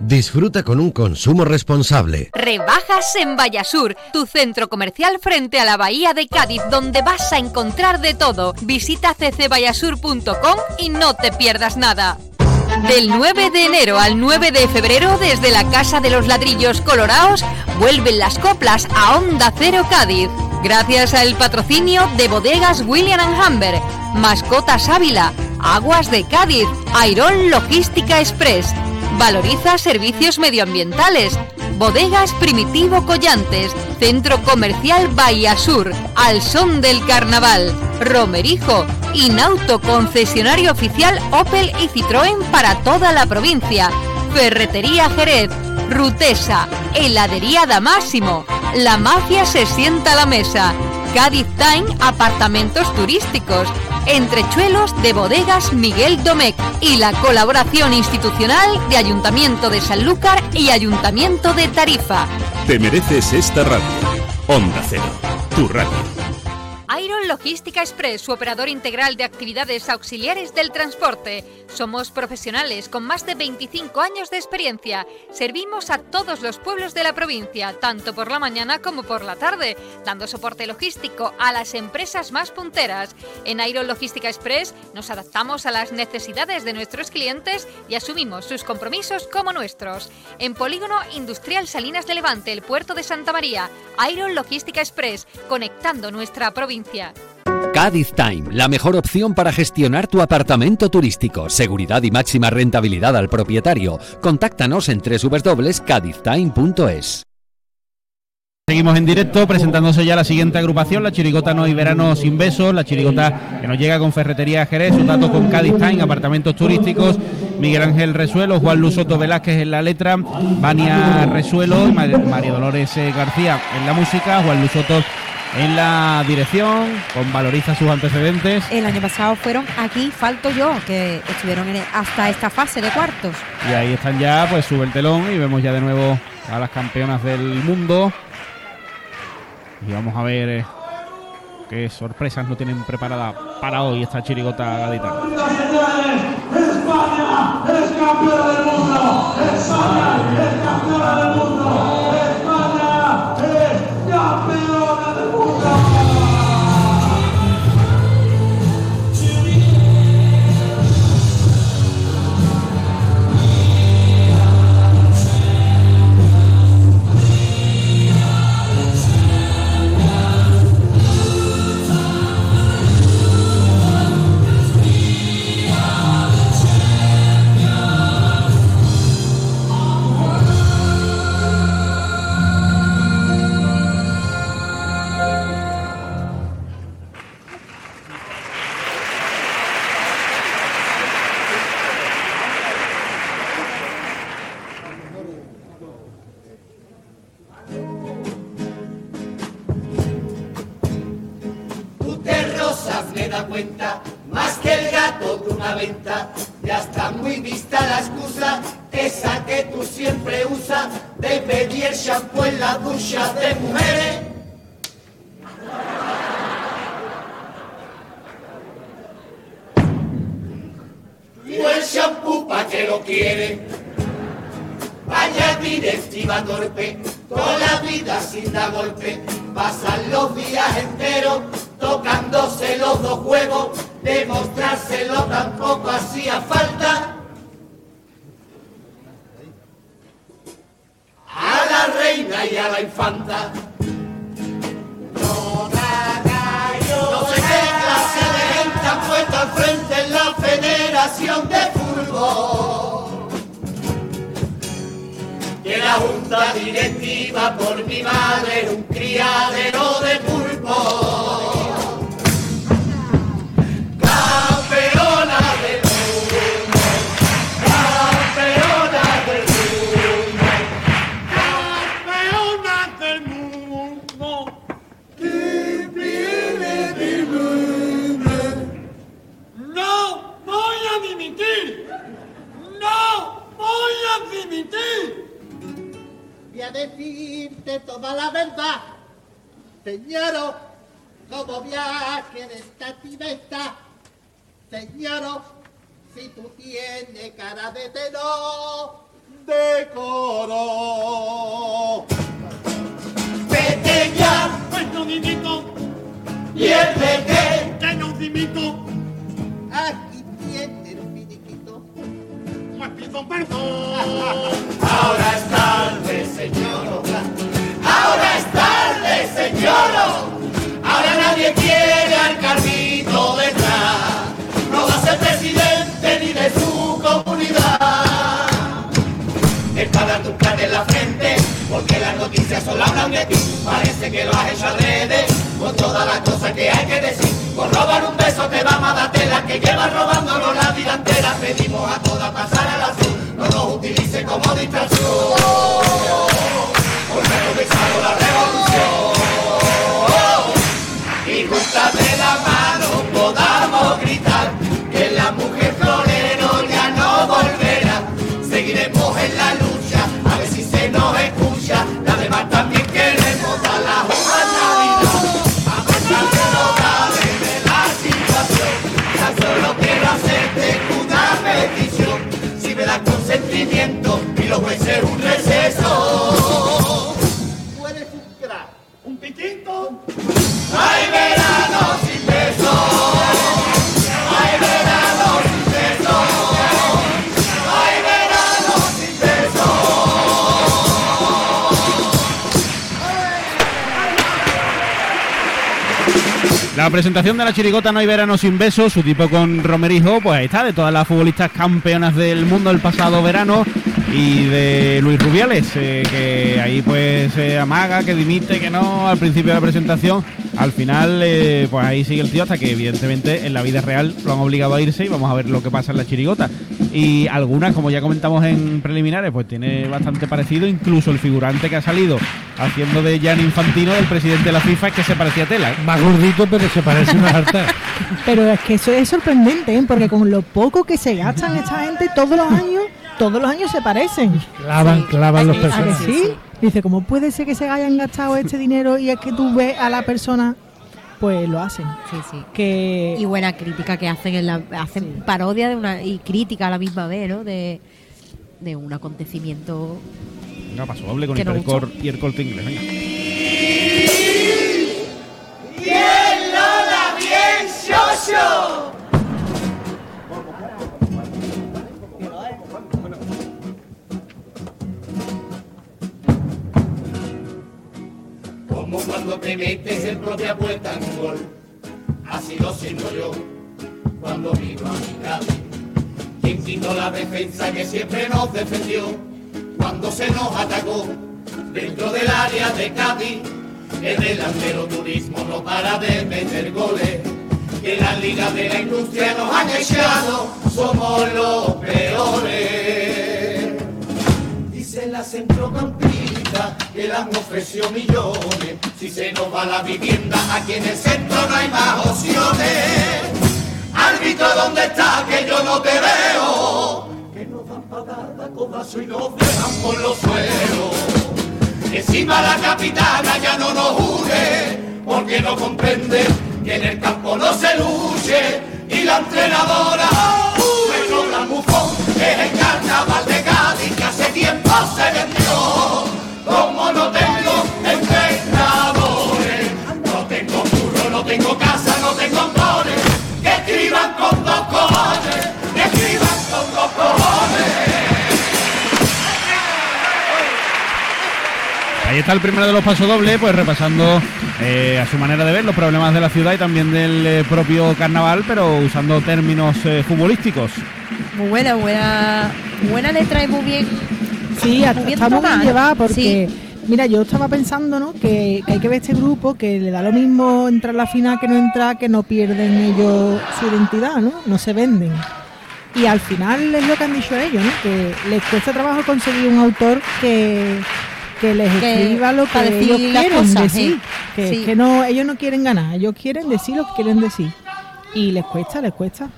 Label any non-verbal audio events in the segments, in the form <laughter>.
Disfruta con un consumo responsable. Rebajas en Vallasur, tu centro comercial frente a la Bahía de Cádiz, donde vas a encontrar de todo. Visita ccvallasur.com y no te pierdas nada. Del 9 de enero al 9 de febrero, desde la Casa de los Ladrillos Colorados, vuelven las coplas a Onda Cero Cádiz. Gracias al patrocinio de bodegas William Humber, Mascotas Ávila, Aguas de Cádiz, Airón Logística Express, Valoriza servicios medioambientales. Bodegas Primitivo Collantes, Centro Comercial Bahía Sur, Al Son del Carnaval, Romerijo, Inauto Concesionario Oficial Opel y Citroën para toda la provincia, Ferretería Jerez, Rutesa, Heladería Damásimo, La Mafia se sienta a la mesa, Cádiz Time Apartamentos Turísticos, Entrechuelos de Bodegas Miguel Domecq y la colaboración institucional de Ayuntamiento de Sanlúcar y Ayuntamiento de Tarifa. Te mereces esta radio. Onda Cero, tu radio. Iron Logística Express, su operador integral de actividades auxiliares del transporte. Somos profesionales con más de 25 años de experiencia. Servimos a todos los pueblos de la provincia, tanto por la mañana como por la tarde, dando soporte logístico a las empresas más punteras. En Iron Logística Express nos adaptamos a las necesidades de nuestros clientes y asumimos sus compromisos como nuestros. En Polígono Industrial Salinas de Levante, el puerto de Santa María, Iron Logística Express, conectando nuestra provincia Cádiz Time, la mejor opción para gestionar tu apartamento turístico. Seguridad y máxima rentabilidad al propietario. Contáctanos en www.cadiztime.es. Seguimos en directo presentándose ya la siguiente agrupación, la Chirigota No y Verano Sin Besos, la Chirigota que nos llega con Ferretería Jerez, un dato con Cádiz Time, apartamentos turísticos, Miguel Ángel Resuelo, Juan Luis Soto Velázquez en la letra, Vania Resuelo y María Dolores eh, García en la música, Juan Luis Soto en la dirección, con Valoriza sus antecedentes. El año pasado fueron aquí, falto yo, que estuvieron hasta esta fase de cuartos. Y ahí están ya, pues sube el telón y vemos ya de nuevo a las campeonas del mundo. Y vamos a ver eh, qué sorpresas no tienen preparada para hoy esta chirigota gaditana. España es campeona del mundo. España es campeona del mundo. Ya está muy vista la excusa, esa que tú siempre usas, de pedir shampoo en la ducha de mujeres. Y el shampoo pa' que lo quiere. Vaya directiva torpe, toda la vida sin dar golpe, pasan los días enteros tocándose los dos huevos demostrárselo tampoco hacía falta. A la reina y a la infanta. No, no sé qué clase de al frente en la Federación de Fútbol. Que la junta directiva por mi madre un criadero de piérdete, que no dimito, aquí tienes un finiquito. pues pido perdón. Ahora es tarde, señor. Ahora es tarde, señor. Ahora nadie quiere al carrito detrás. No va a ser presidente ni de su comunidad. Es para dar tu plan en la frente, porque las noticias solo hablan de ti. Parece que lo has hecho adrede, con todas las cosas que hay que decir. Por robar un beso te vamos a dar tela, que llevas robándolo la vida entera. Pedimos a todas pasar al azul, no nos utilice como distracción. Presentación de la chirigota No hay verano sin besos, su tipo con Romerijo, pues ahí está, de todas las futbolistas campeonas del mundo el pasado verano y de Luis Rubiales, eh, que ahí pues amaga, que dimite, que no al principio de la presentación. Al final, eh, pues ahí sigue el tío hasta que evidentemente en la vida real lo han obligado a irse y vamos a ver lo que pasa en la chirigota. Y algunas, como ya comentamos en preliminares, pues tiene bastante parecido, incluso el figurante que ha salido haciendo de Jan Infantino del presidente de la FIFA es que se parecía a tela. ¿eh? Más gordito, pero se parece una harta. <laughs> Pero es que eso es sorprendente, ¿eh? porque con lo poco que se gastan esta gente todos los años, todos los años se parecen. Clavan, clavan los ¿A que personajes. sí? Dice, ¿cómo puede ser que se hayan gastado este dinero y es que tú ves a la persona? Pues lo hacen. Sí, sí. Que Y buena crítica que hacen, en la, hacen parodia de una y crítica a la misma vez, ¿no? De, de un acontecimiento. Venga, paso doble con Que no y el corte inglés. Venga. Bien, Lola, bien, Shosho. Cuando te metes en propia puerta en un gol, así lo siento yo cuando vivo a mi Cádiz. Quien quitó la defensa que siempre nos defendió cuando se nos atacó dentro del área de Cádiz. El delantero turismo no para de meter goles. Que la liga de la industria nos han echado, somos los peores. Dice la centrocampista que le han ofrecido millones. Si se nos va la vivienda, aquí en el centro no hay más opciones. Árbitro, ¿dónde está? Que yo no te veo. Que nos dan patada, codazo y nos dejan por los suelos. Encima la capitana ya no nos une, porque no comprende que en el campo no se luche. Y la entrenadora, nuestro gran bufón, es el carnaval de Cádiz que hace tiempo se vendió. Como no tengo entrenadores, no tengo curro, no tengo casa, no tengo amores, que escriban con dos cojones, que escriban con dos cojones. Ahí está el primero de los pasodobles, pues repasando eh, a su manera de ver los problemas de la ciudad y también del eh, propio carnaval, pero usando términos eh, futbolísticos. Muy buena, buena, buena letra y muy bien. Sí, muy bien tomada, ¿no? llevada porque, Sí. mira, yo estaba pensando, ¿no? Que, que hay que ver este grupo, que le da lo mismo entrar a la final que no entrar, que no pierden ellos su identidad, ¿no? No se venden. Y al final es lo que han dicho ellos, ¿no? Que les cuesta trabajo conseguir un autor que, que les Que- escriba lo que ellos quieren cosas, decir. Que, Sí. que no, ellos no quieren ganar, ellos quieren decir lo que quieren decir. Y les cuesta, les cuesta.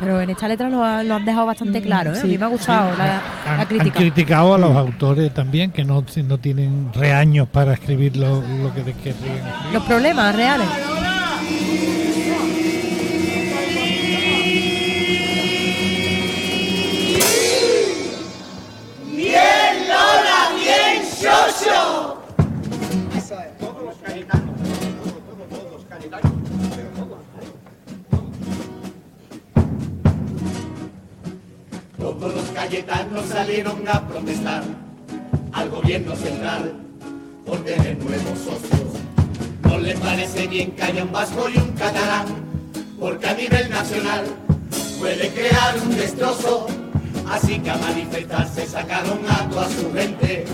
Pero en esta letra lo, ha- lo han dejado bastante claro, ¿eh? A sí. mí me ha gustado la, la Han, han crítica. criticado a los autores también, que no, no tienen reaños para escribir lo, lo que. Los problemas reales. Cayetanos salieron a protestar al gobierno central por tener nuevos socios. No les parece bien que haya un vasco y un catalán, porque a nivel nacional puede crear un destrozo. Así que a manifestarse sacaron a toda su gente,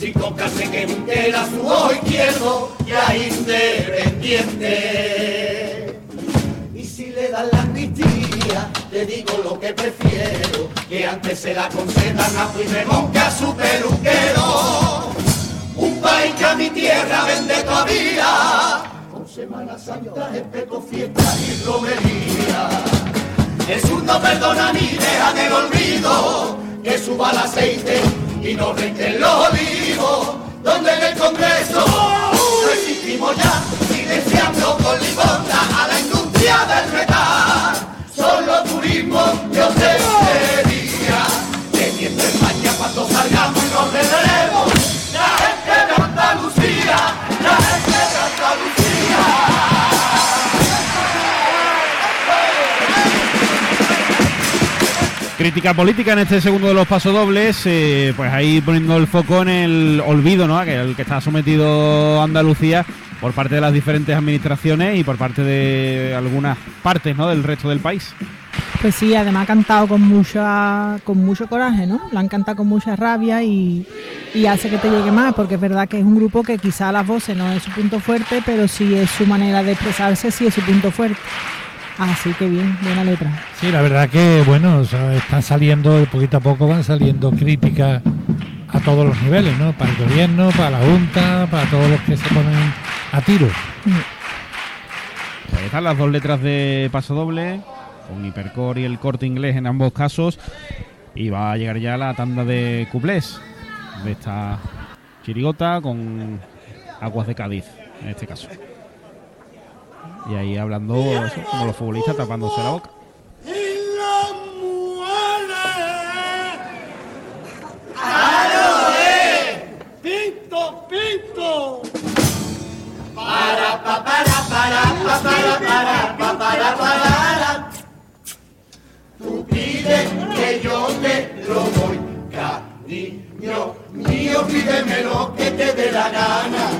sin tocarse que era su ojo izquierdo y a independiente. Y si le dan la amnistía, le digo lo que prefiero, que antes se la concedan a Puigdemont que a su peluquero. Un país que a mi tierra vende todavía, con Semana Santa, espeto, fiesta y romería. Jesús no perdona ni deja en el olvido, que suba el aceite y no renten los olivos, donde en el Congreso resistimos ya, silenciando con limonda a la industria del metal. Turismo yo España cuando salgamos nos la gente de Andalucía, la gente de Andalucía. Crítica política en este segundo de los pasodobles, eh, pues ahí poniendo el foco en el olvido, ¿no? Que el que está sometido Andalucía por parte de las diferentes administraciones y por parte de algunas partes, ¿no? Del resto del país. Pues sí, además ha cantado con mucha, con mucho coraje, ¿no? La han cantado con mucha rabia y, y hace que te llegue más, porque es verdad que es un grupo que quizá las voces no es su punto fuerte, pero sí es su manera de expresarse, sí es su punto fuerte. Así que bien, buena letra. Sí, la verdad que, bueno, o sea, están saliendo, poquito a poco van saliendo críticas a todos los niveles, ¿no? Para el gobierno, para la Junta, para todos los que se ponen a tiro. Pues ahí están las dos letras de pasodoble, con Hipercore y el corte inglés en ambos casos. Y va a llegar ya la tanda de cuplés de esta chirigota con Aguas de Cádiz, en este caso. Y ahí hablando como los futbolistas tapándose la boca. ¡Pinto, pinto! Para, pa, para, para, pa, para, para, pa, para, para. Que yo te lo doy, cariño mío, pídeme lo que te dé la gana.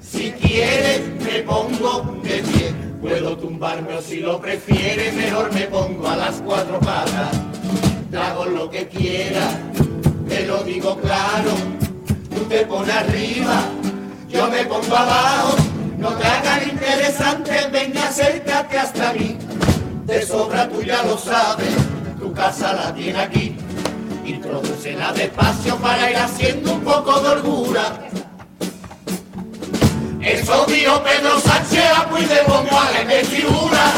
Si quieres me pongo de pie, puedo tumbarme o si lo prefieres mejor me pongo a las cuatro patas. Te hago lo que quieras, te lo digo claro, tú te pones arriba, yo me pongo abajo, no te hagan interesante, venga acércate hasta mí, de sobra tú ya lo sabes, casa la tiene aquí, introducela despacio para ir haciendo un poco de holgura. Eso dijo Pedro Sánchez a Puigdemont a la investidura.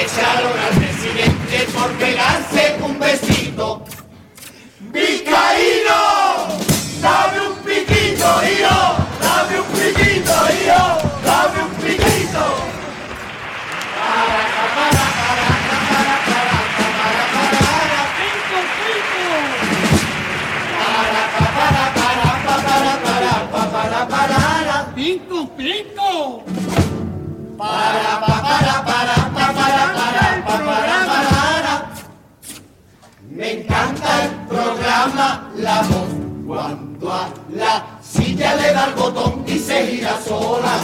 Echaron al presidente por pegarse un besito. ¡Vizcaíno! ¡Dame ¡Pinto, pinto! Para, pa, para, para, pa, para, para, pa, para, para. Me encanta el programa La Voz cuando a la silla le da el botón y se gira sola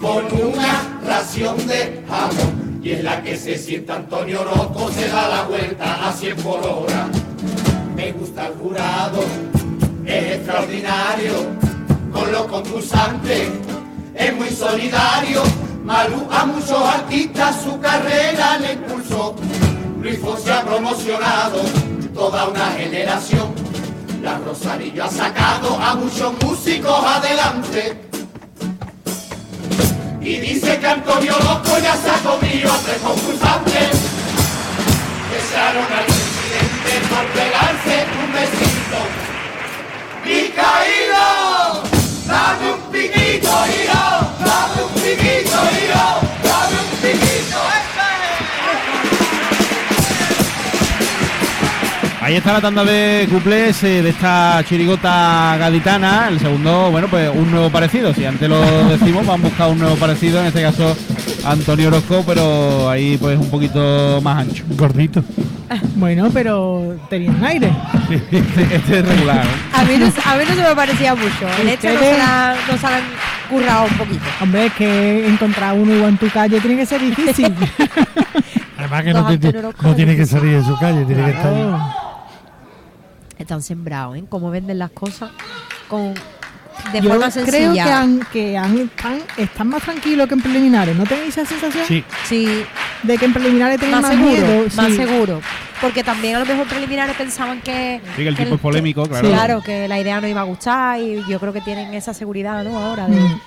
con una ración de jamón y en la que se sienta Antonio Orozco se da la vuelta a 100 por hora. Me gusta el jurado, es extraordinario con los concursantes, es muy solidario. Malú a muchos artistas su carrera le impulsó. Luis Fonsi ha promocionado toda una generación. La Rosarillo ha sacado a muchos músicos adelante. Y dice que Antonio Loco ya se ha comido a tres concursantes. Echaron al presidente por pegarse un besito. ¡Mi caído! Ahí está la tanda de cuplés eh, de esta chirigota gaditana. El segundo, bueno, pues un nuevo parecido. Si antes lo decimos, van a buscar un nuevo parecido. En este caso, Antonio Orozco, pero ahí pues un poquito más ancho. Gordito. Bueno, pero tenían aire. <laughs> este es regular. ¿eh? A mí, no, a mí no se me parecía mucho. El hecho no se, la, no se la han currado un poquito. Hombre, es que encontrar uno igual en tu calle tiene que ser difícil. <laughs> Además que no, te- no tiene que salir de su calle, tiene que estar ahí. Están sembrados, ¿eh? Cómo venden las cosas con de Yo forma creo sencilla. que, han, que han- están, están más tranquilos que en preliminares. ¿No tenéis esa sensación? Sí. Sí, De que en preliminares tenéis más más, seguro, miedo. más sí. seguro. Porque también a lo mejor preliminares pensaban que... Sí, que el tipo es polémico, claro. Claro, que la idea no iba a gustar y yo creo que tienen esa seguridad, ¿no? Ahora de... Mm.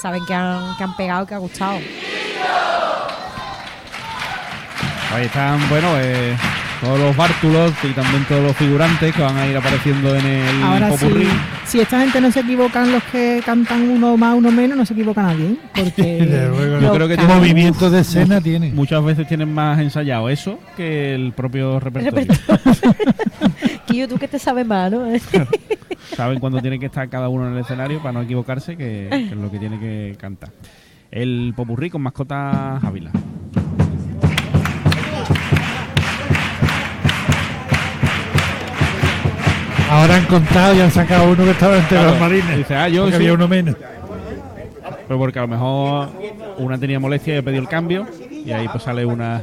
Saben que han, que han pegado, que ha gustado. Ahí están, bueno, eh, todos los bártulos y también todos los figurantes que van a ir apareciendo en el Ahora sí, popurrí. si esta gente no se equivocan los que cantan uno más, uno menos, no se equivoca nadie. ¿eh? Porque <laughs> luego, Yo los creo que tienen movimientos de escena tiene. Muchas veces tienen más ensayado eso que el propio repertorio. <laughs> Quillo, tú que te sabes más, ¿no? <laughs> Saben cuándo tiene que estar cada uno en el escenario para no equivocarse, que, que es lo que tiene que cantar. El popurrí con mascota Ávila. Ahora han contado y han sacado uno que estaba entre Claro, los marines. dice, ah, yo sí. había uno menos. Pero porque a lo mejor una tenía molestia y ha pedido el cambio y ahí pues sale una...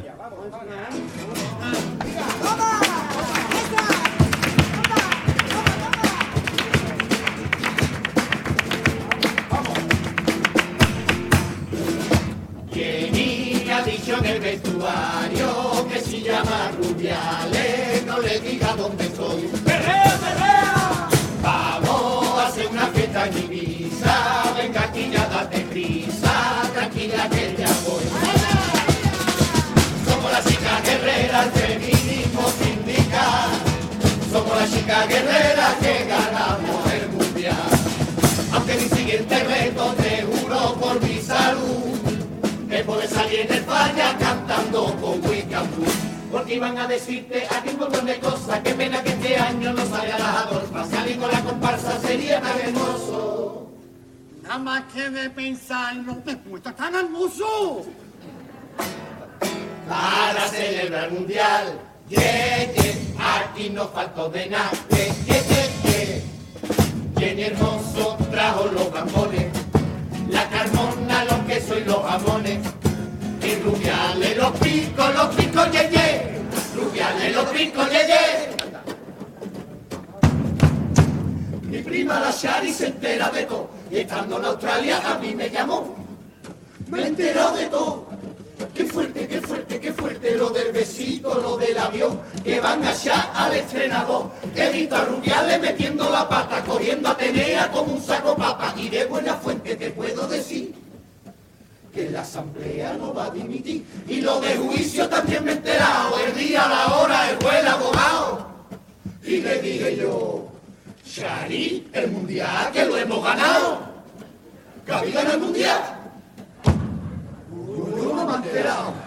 salir en España cantando con Wiccampú. Porque iban a decirte aquí un montón de cosas. Qué pena que este año no salga la Adolfa. Salir con la comparsa sería tan hermoso. Nada más que de pensarlo, te puesta tan hermoso. Para celebrar el mundial. Yeah, yeah, aquí no faltó de nada. Yeah. Jenny Hermoso trajo los gambones. La carmona, los quesos y los jamones. Y rubiales, los picos, los picos, ye, ye. Rubiales, los picos, ye, ye. Mi prima la Shari se entera de todo. Y estando en Australia a mí me llamó. Me he de todo. Qué fuerte, qué fuerte, qué fuerte lo del besito, lo del avión, que van allá al estrenador. He a Rubiales metiendo la pata, cogiendo a Atenea como un saco papa. Y de buena fuente te puedo decir que la asamblea no va a dimitir. Y lo de juicio también me he enterado, el día, la hora, el juez, el abogado. Y le dije yo, Shari, el mundial que lo hemos ganado. Había ganado el mundial. Yo no me.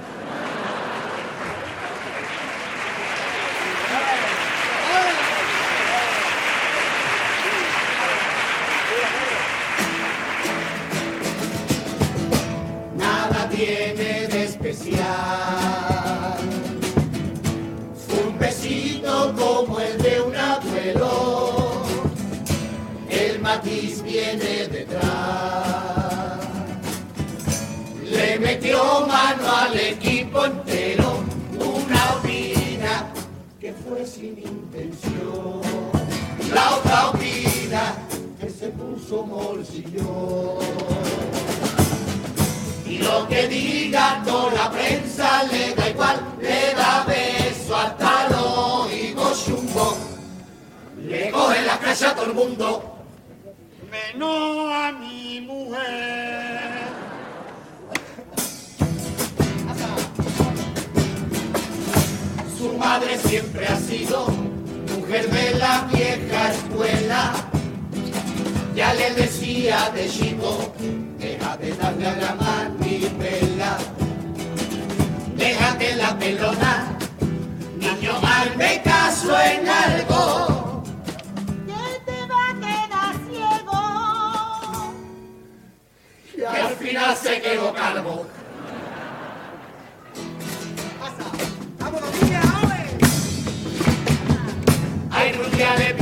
Intención. La otra opina que se puso bolsillo. Y lo que diga toda la prensa le da igual, le da beso hasta los higos chumbo. Le coge la calle a todo el mundo. Menos a mi mujer. Madre siempre ha sido mujer de la vieja escuela. Ya le decía de chico, deja de darle a la manivela. Déjate la pelona, niño, hazme caso en algo. Que te va a quedar ciego. Y al final se quedó calvo. Ay,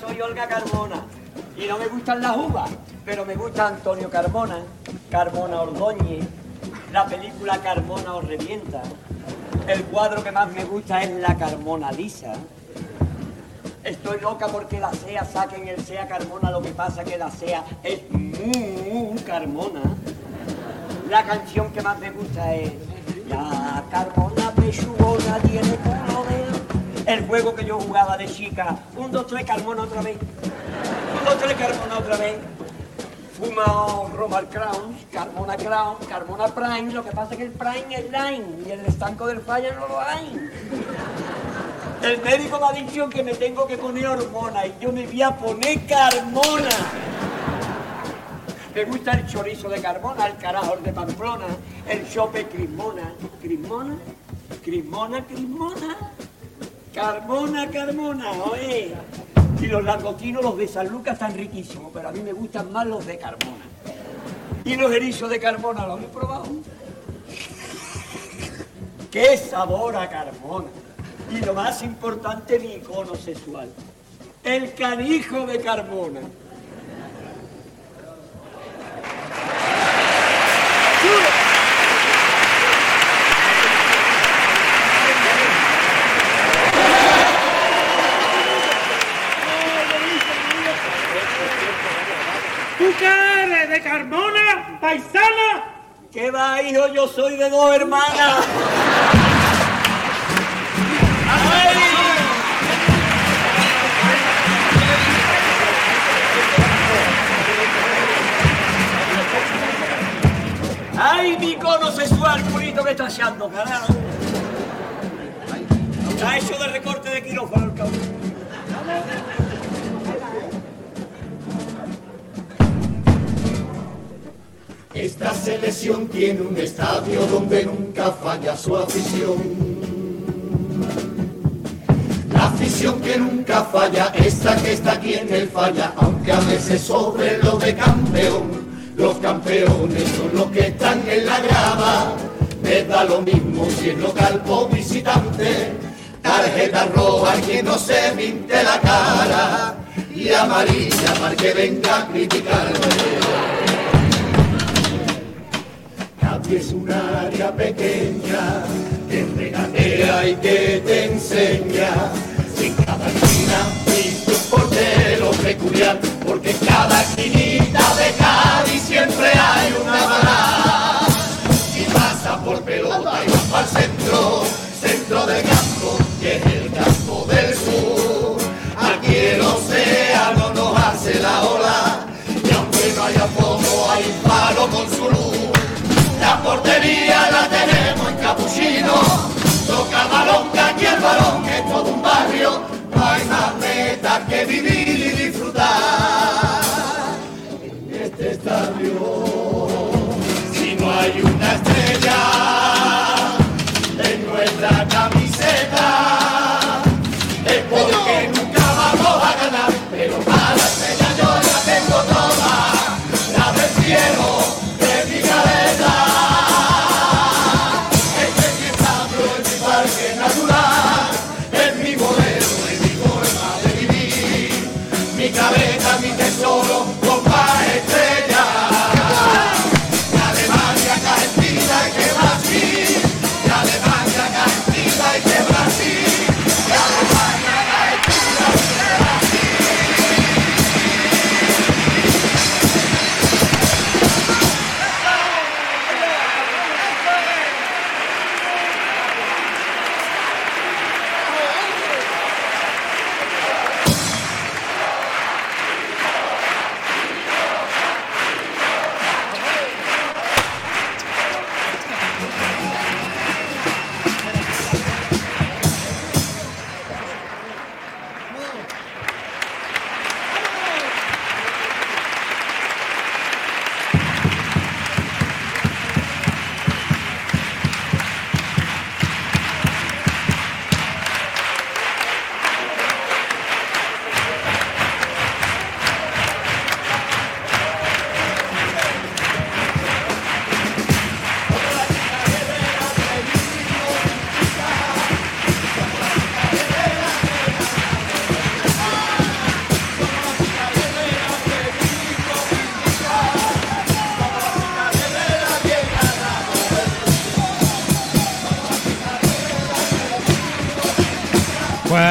soy Olga Carmona. Y no me gustan las uvas, pero me gusta Antonio Carmona, Carmona Ordóñez, la película Carmona os revienta. El cuadro que más me gusta es la Carmona Lisa. Estoy loca porque la SEA saquen el SEA Carmona, lo que pasa que la SEA es muy Carmona. La canción que más me gusta es La Carmona pechugona tiene de... El juego que yo jugaba de chica. Un, dos, tres, Carmona otra vez. Un, dos, tres, Carmona otra vez. Fuma Romal Crown, Carmona Crown, Carmona Prime. Lo que pasa es que el Prime es Line y el estanco del falla no lo hay. El médico me ha dicho que me tengo que poner hormona y yo me voy a poner Carmona. Me gusta el chorizo de Carmona, el carajo de Pamplona, el chope Crismona. ¿Crismona? ¿Crismona, Crismona? Carmona, Carmona, oye. Y los langostinos, los de San Lucas, están riquísimos, pero a mí me gustan más los de Carmona. Y los erizos de Carmona, ¿los he probado? ¡Qué sabor a Carmona! Y lo más importante, mi icono sexual. El canijo de Carmona. ¿Tú qué eres? ¿De Carmona? ¿Paisana? ¿Qué va, hijo? Yo soy de dos hermanas. ¡Ay, mi cono sexual purito que está echando, carajo! Está hecho de recorte de quirófano el cabrón. Esta selección tiene un estadio donde nunca falla su afición. La afición que nunca falla, esta que está aquí en el falla, aunque a veces sobre lo de campeón. Los campeones son los que están en la grada, me da lo mismo si es local o visitante. Tarjeta roja quien no se pinte la cara y amarilla para que venga a criticarme. Nadie es un área pequeña que regatea y que te enseña. Si en cada esquina viste un portero peculiar, porque en cada esquinita de Cádiz siempre hay una bala. Portería la tenemos en capuchino. Toca balón, que aquí el balón es todo un barrio. No hay más meta que vivir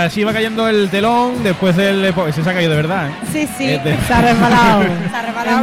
así va cayendo el telón después del... Ese se ha caído de verdad, ¿eh? Sí, sí, de- se ha resbalado. <laughs> Se ha resbalado